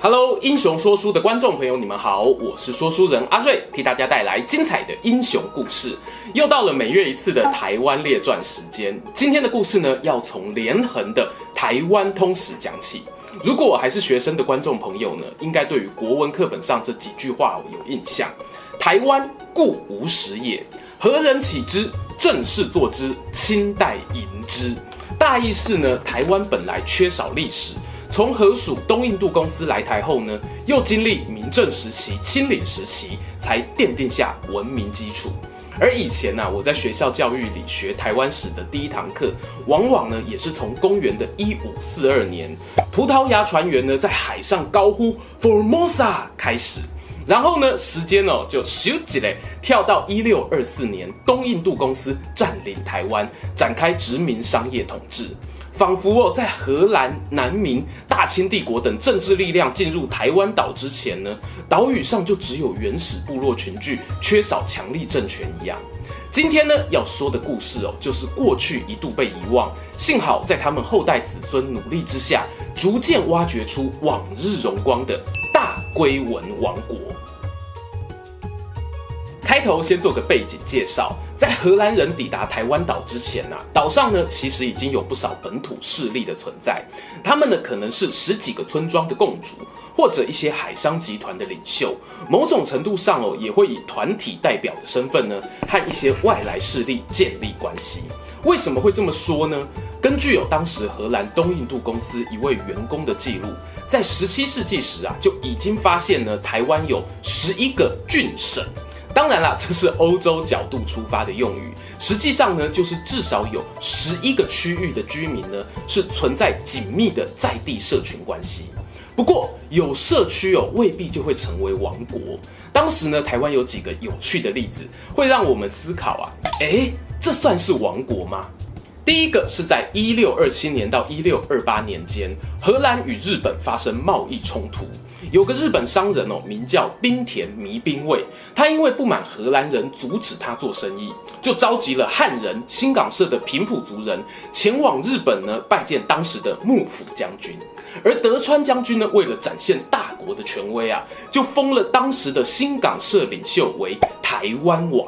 Hello，英雄说书的观众朋友，你们好，我是说书人阿瑞，替大家带来精彩的英雄故事。又到了每月一次的台湾列传时间，今天的故事呢，要从连横的台湾通史讲起。如果我还是学生的观众朋友呢，应该对于国文课本上这几句话有印象：台湾固无史也，何人起之？正是作之，清代营之。大意是呢，台湾本来缺少历史。从荷属东印度公司来台后呢，又经历明郑时期、清领时期，才奠定下文明基础。而以前呢、啊，我在学校教育里学台湾史的第一堂课，往往呢也是从公元的一五四二年，葡萄牙船员呢在海上高呼 Formosa 开始，然后呢时间哦就咻几嘞跳到一六二四年，东印度公司占领台湾，展开殖民商业统治。仿佛哦，在荷兰、南明、大清帝国等政治力量进入台湾岛之前呢，岛屿上就只有原始部落群聚，缺少强力政权一样。今天呢，要说的故事哦，就是过去一度被遗忘，幸好在他们后代子孙努力之下，逐渐挖掘出往日荣光的大归文王国。开头先做个背景介绍，在荷兰人抵达台湾岛之前啊，岛上呢其实已经有不少本土势力的存在，他们呢可能是十几个村庄的共主，或者一些海商集团的领袖，某种程度上哦也会以团体代表的身份呢和一些外来势力建立关系。为什么会这么说呢？根据有当时荷兰东印度公司一位员工的记录，在十七世纪时啊就已经发现呢台湾有十一个郡省。当然啦，这是欧洲角度出发的用语，实际上呢，就是至少有十一个区域的居民呢，是存在紧密的在地社群关系。不过，有社区哦，未必就会成为王国。当时呢，台湾有几个有趣的例子，会让我们思考啊，诶，这算是王国吗？第一个是在一六二七年到一六二八年间，荷兰与日本发生贸易冲突。有个日本商人哦，名叫冰田弥兵卫，他因为不满荷兰人阻止他做生意，就召集了汉人、新港社的平埔族人前往日本呢，拜见当时的幕府将军。而德川将军呢，为了展现大国的权威啊，就封了当时的新港社领袖为台湾王。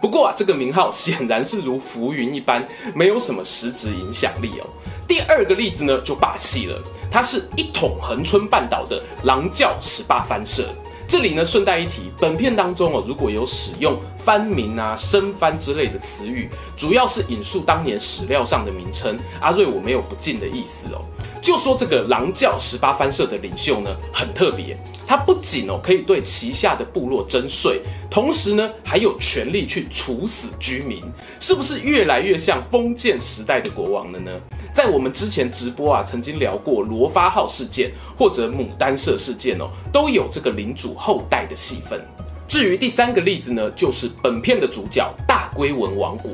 不过啊，这个名号显然是如浮云一般，没有什么实质影响力哦。第二个例子呢，就霸气了，它是一统恒春半岛的狼教十八番社。这里呢，顺带一提，本片当中哦，如果有使用番名啊、生番之类的词语，主要是引述当年史料上的名称。阿瑞，我没有不敬的意思哦。就说这个狼教十八番社的领袖呢，很特别。他不仅哦可以对旗下的部落征税，同时呢还有权力去处死居民，是不是越来越像封建时代的国王了呢？在我们之前直播啊，曾经聊过罗发号事件或者牡丹社事件哦，都有这个领主后代的戏份。至于第三个例子呢，就是本片的主角大龟文王国。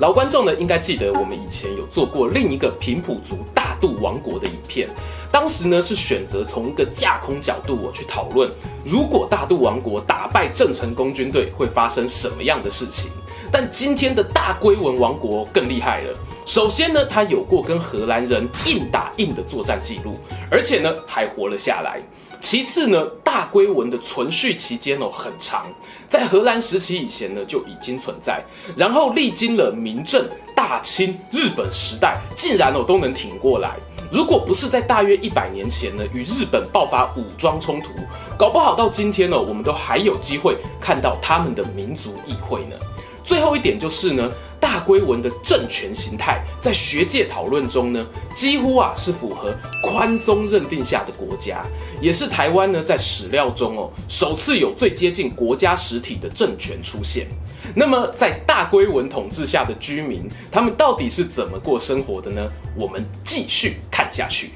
老观众呢应该记得我们以前有做过另一个平埔族大肚王国的影片。当时呢是选择从一个架空角度我去讨论，如果大肚王国打败郑成功军队会发生什么样的事情。但今天的大龟文王国更厉害了。首先呢，他有过跟荷兰人硬打硬的作战记录，而且呢还活了下来。其次呢，大龟文的存续期间哦很长，在荷兰时期以前呢就已经存在，然后历经了明政、大清、日本时代，竟然哦都能挺过来。如果不是在大约一百年前呢，与日本爆发武装冲突，搞不好到今天呢，我们都还有机会看到他们的民族议会呢。最后一点就是呢，大规文的政权形态在学界讨论中呢，几乎啊是符合宽松认定下的国家，也是台湾呢在史料中哦首次有最接近国家实体的政权出现。那么，在大规文统治下的居民，他们到底是怎么过生活的呢？我们继续看下去。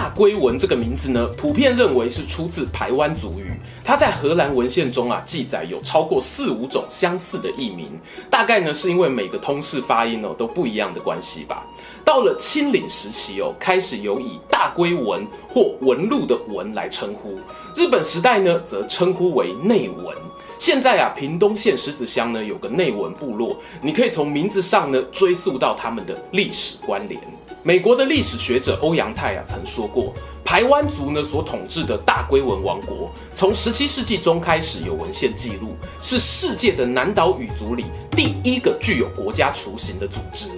大龟文这个名字呢，普遍认为是出自排湾族语。它在荷兰文献中啊，记载有超过四五种相似的译名，大概呢是因为每个通式发音哦都不一样的关系吧。到了清领时期哦，开始有以大龟文或文路的文来称呼。日本时代呢，则称呼为内文。现在啊，屏东县狮子乡呢有个内文部落，你可以从名字上呢追溯到他们的历史关联。美国的历史学者欧阳泰啊曾说过，排湾族呢所统治的大龟文王国，从十七世纪中开始有文献记录，是世界的南岛语族里第一个具有国家雏形的组织。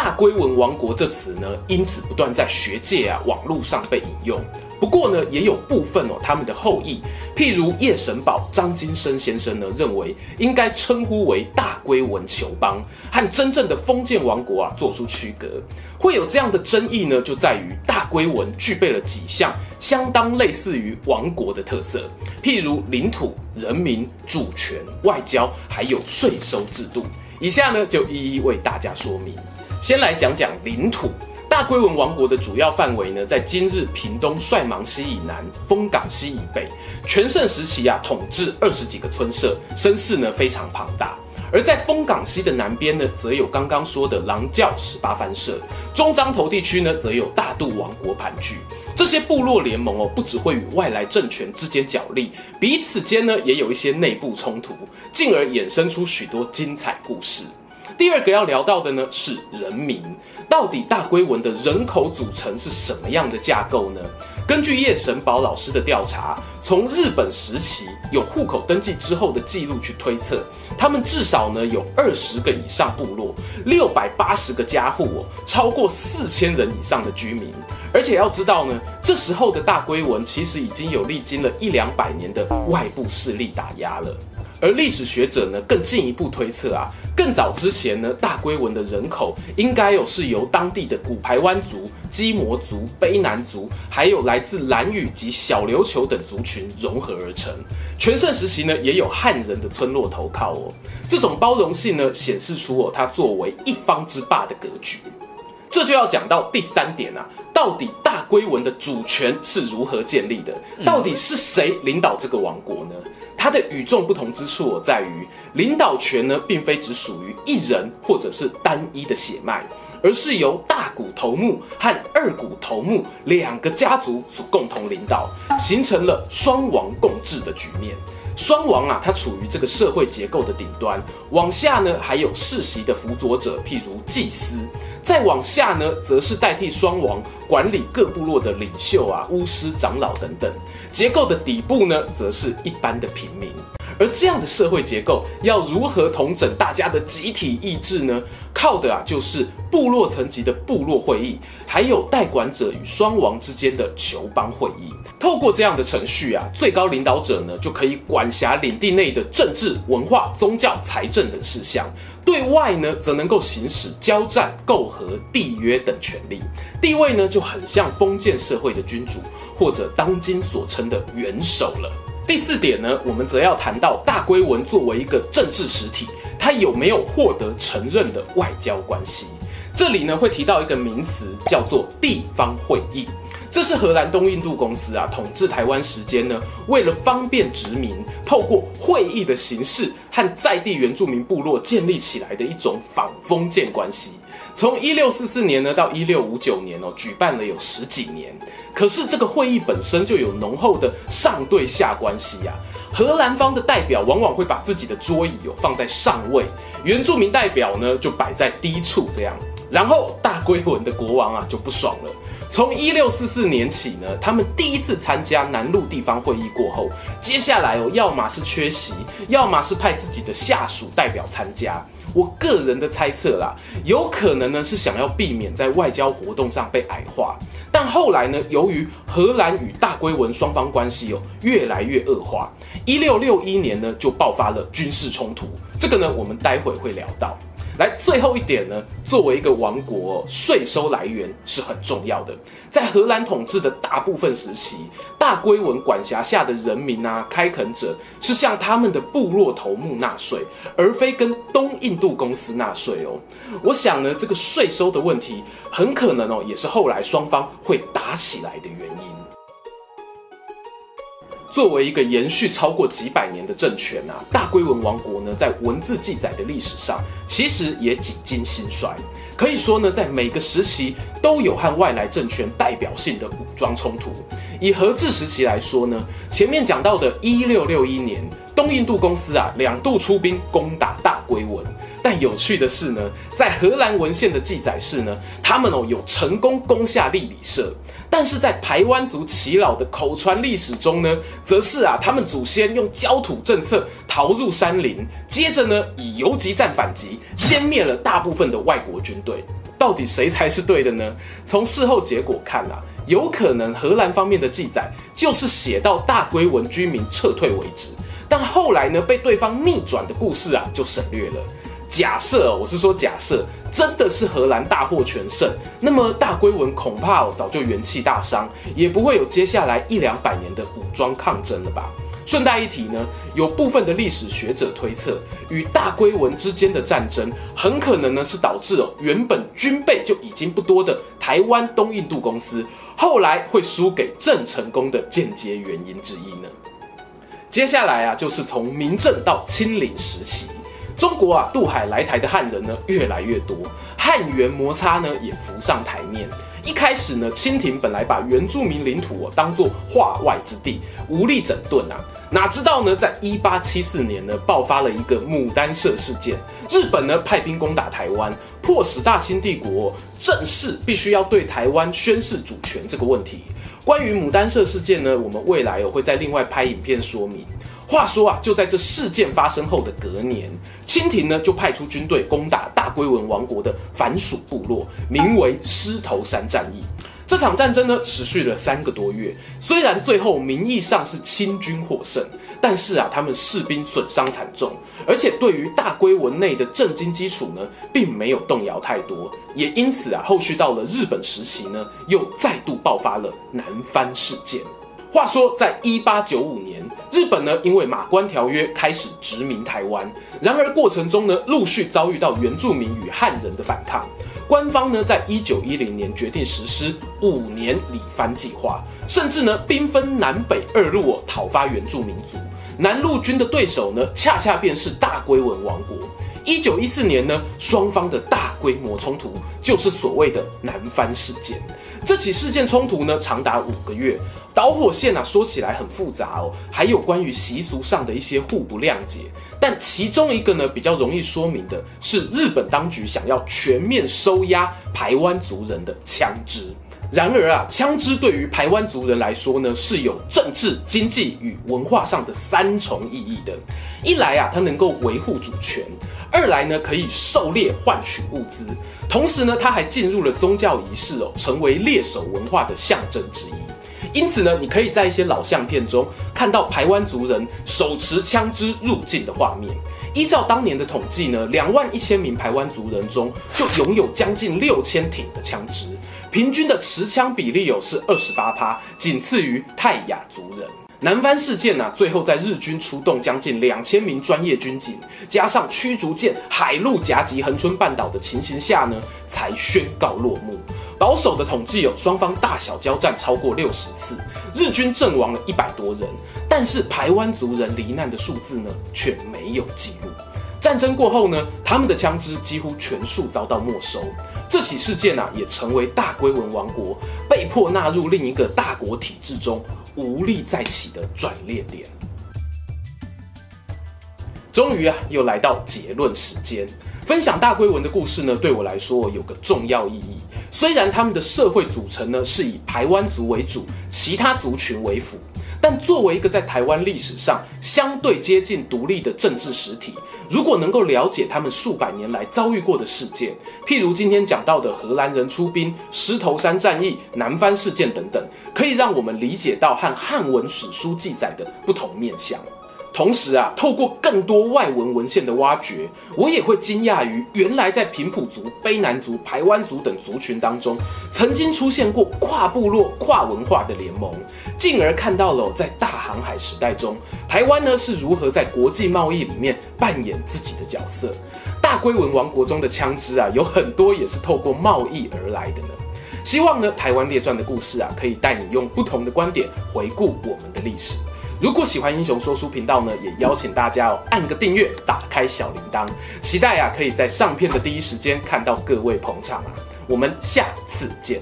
大龟文王国这词呢，因此不断在学界啊、网络上被引用。不过呢，也有部分哦，他们的后裔，譬如叶神宝张金生先生呢，认为应该称呼为大龟文酋邦，和真正的封建王国啊做出区隔。会有这样的争议呢，就在于大龟文具备了几项相当类似于王国的特色，譬如领土、人民、主权、外交，还有税收制度。以下呢，就一一为大家说明。先来讲讲领土。大龟文王国的主要范围呢，在今日屏东帅芒溪以南、丰港溪以北。全盛时期啊，统治二十几个村社，声势呢非常庞大。而在丰港溪的南边呢，则有刚刚说的狼教十八番社。中彰投地区呢，则有大肚王国盘踞。这些部落联盟哦，不只会与外来政权之间角力，彼此间呢，也有一些内部冲突，进而衍生出许多精彩故事。第二个要聊到的呢，是人民。到底大龟文的人口组成是什么样的架构呢？根据叶神宝老师的调查，从日本时期有户口登记之后的记录去推测，他们至少呢有二十个以上部落，六百八十个家户哦，超过四千人以上的居民。而且要知道呢，这时候的大龟文其实已经有历经了一两百年的外部势力打压了。而历史学者呢，更进一步推测啊，更早之前呢，大龟文的人口应该有是由当地的古排湾族、基摩族、卑南族，还有来自兰屿及小琉球等族群融合而成。全盛时期呢，也有汉人的村落投靠哦。这种包容性呢，显示出哦，它作为一方之霸的格局。这就要讲到第三点啊，到底大龟文的主权是如何建立的？到底是谁领导这个王国呢？它的与众不同之处在于，领导权呢，并非只属于一人或者是单一的血脉，而是由大股头目和二股头目两个家族所共同领导，形成了双王共治的局面。双王啊，它处于这个社会结构的顶端，往下呢，还有世袭的辅佐者，譬如祭司。再往下呢，则是代替双王管理各部落的领袖啊、巫师、长老等等。结构的底部呢，则是一般的平民。而这样的社会结构要如何统整大家的集体意志呢？靠的啊，就是部落层级的部落会议，还有代管者与双王之间的酋邦会议。透过这样的程序啊，最高领导者呢，就可以管辖领地内的政治、文化、宗教、财政等事项。对外呢，则能够行使交战、媾和、缔约等权利，地位呢就很像封建社会的君主，或者当今所称的元首了。第四点呢，我们则要谈到大龟文作为一个政治实体，它有没有获得承认的外交关系？这里呢会提到一个名词，叫做地方会议。这是荷兰东印度公司啊统治台湾时间呢，为了方便殖民，透过会议的形式和在地原住民部落建立起来的一种仿封建关系。从一六四四年呢到一六五九年哦，举办了有十几年。可是这个会议本身就有浓厚的上对下关系呀。荷兰方的代表往往会把自己的桌椅哦放在上位，原住民代表呢就摆在低处这样。然后大龟文的国王啊就不爽了。从一六四四年起呢，他们第一次参加南路地方会议过后，接下来哦，要么是缺席，要么是派自己的下属代表参加。我个人的猜测啦，有可能呢是想要避免在外交活动上被矮化。但后来呢，由于荷兰与大龟文双方关系哦越来越恶化，一六六一年呢就爆发了军事冲突。这个呢，我们待会会聊到。来，最后一点呢，作为一个王国，税收来源是很重要的。在荷兰统治的大部分时期，大龟文管辖下的人民啊，开垦者是向他们的部落头目纳税，而非跟东印度公司纳税哦。我想呢，这个税收的问题，很可能哦，也是后来双方会打起来的原因。作为一个延续超过几百年的政权啊，大龟文王国呢，在文字记载的历史上，其实也几经兴衰。可以说呢，在每个时期都有和外来政权代表性的武装冲突。以荷治时期来说呢，前面讲到的1661年，东印度公司啊两度出兵攻打大龟仑。但有趣的是呢，在荷兰文献的记载是呢，他们哦有成功攻下利里社。但是在排湾族耆老的口传历史中呢，则是啊，他们祖先用焦土政策逃入山林，接着呢以游击战反击，歼灭了大部分的外国军队。到底谁才是对的呢？从事后结果看啊，有可能荷兰方面的记载就是写到大龟仑居民撤退为止，但后来呢被对方逆转的故事啊就省略了。假设，我是说假设，真的是荷兰大获全胜，那么大龟仑恐怕哦早就元气大伤，也不会有接下来一两百年的武装抗争了吧？顺带一提呢，有部分的历史学者推测，与大龟仑之间的战争，很可能呢是导致哦原本军备就已经不多的台湾东印度公司，后来会输给郑成功的间接原因之一呢。接下来啊，就是从明郑到清领时期。中国啊，渡海来台的汉人呢越来越多，汉元摩擦呢也浮上台面。一开始呢，清廷本来把原住民领土哦当作化外之地，无力整顿啊。哪知道呢，在一八七四年呢，爆发了一个牡丹社事件，日本呢派兵攻打台湾，迫使大清帝国正式必须要对台湾宣示主权这个问题。关于牡丹社事件呢，我们未来有会再另外拍影片说明。话说啊，就在这事件发生后的隔年，清廷呢就派出军队攻打大龟文王国的藩属部落，名为狮头山战役。这场战争呢持续了三个多月，虽然最后名义上是清军获胜，但是啊，他们士兵损伤惨重，而且对于大龟仑内的政经基础呢，并没有动摇太多，也因此啊，后续到了日本时期呢，又再度爆发了南番事件。话说，在一八九五年，日本呢因为马关条约开始殖民台湾，然而过程中呢陆续遭遇到原住民与汉人的反抗，官方呢在一九一零年决定实施五年里番计划，甚至呢兵分南北二路哦讨伐原住民族。南路军的对手呢恰恰便是大龟文王国。一九一四年呢双方的大规模冲突就是所谓的南番事件。这起事件冲突呢长达五个月。导火线啊，说起来很复杂哦，还有关于习俗上的一些互不谅解。但其中一个呢，比较容易说明的是，日本当局想要全面收押台湾族人的枪支。然而啊，枪支对于台湾族人来说呢，是有政治、经济与文化上的三重意义的。一来啊，它能够维护主权；二来呢，可以狩猎换取物资；同时呢，它还进入了宗教仪式哦，成为猎手文化的象征之一。因此呢，你可以在一些老相片中看到台湾族人手持枪支入境的画面。依照当年的统计呢，两万一千名台湾族人中就拥有将近六千挺的枪支，平均的持枪比例有是二十八趴，仅次于泰雅族人。南番事件呢、最后在日军出动将近两千名专业军警，加上驱逐舰海陆夹击恒春半岛的情形下呢，才宣告落幕。保守的统计有双方大小交战超过六十次，日军阵亡了一百多人，但是台湾族人罹难的数字呢，却没有记录。战争过后呢，他们的枪支几乎全数遭到没收。这起事件啊，也成为大龟文王国被迫纳入另一个大国体制中无力再起的转捩点。终于啊，又来到结论时间。分享大龟文的故事呢，对我来说有个重要意义。虽然他们的社会组成呢是以排湾族为主，其他族群为辅，但作为一个在台湾历史上相对接近独立的政治实体，如果能够了解他们数百年来遭遇过的事件，譬如今天讲到的荷兰人出兵、石头山战役、南番事件等等，可以让我们理解到和汉文史书记载的不同面向。同时啊，透过更多外文文献的挖掘，我也会惊讶于原来在平埔族、卑南族、排湾族等族群当中，曾经出现过跨部落、跨文化的联盟，进而看到了在大航海时代中，台湾呢是如何在国际贸易里面扮演自己的角色。大龟文王国中的枪支啊，有很多也是透过贸易而来的呢。希望呢，台湾列传的故事啊，可以带你用不同的观点回顾我们的历史。如果喜欢英雄说书频道呢，也邀请大家哦按个订阅，打开小铃铛，期待啊可以在上片的第一时间看到各位捧场啊！我们下次见。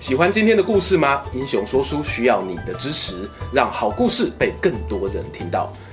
喜欢今天的故事吗？英雄说书需要你的支持，让好故事被更多人听到。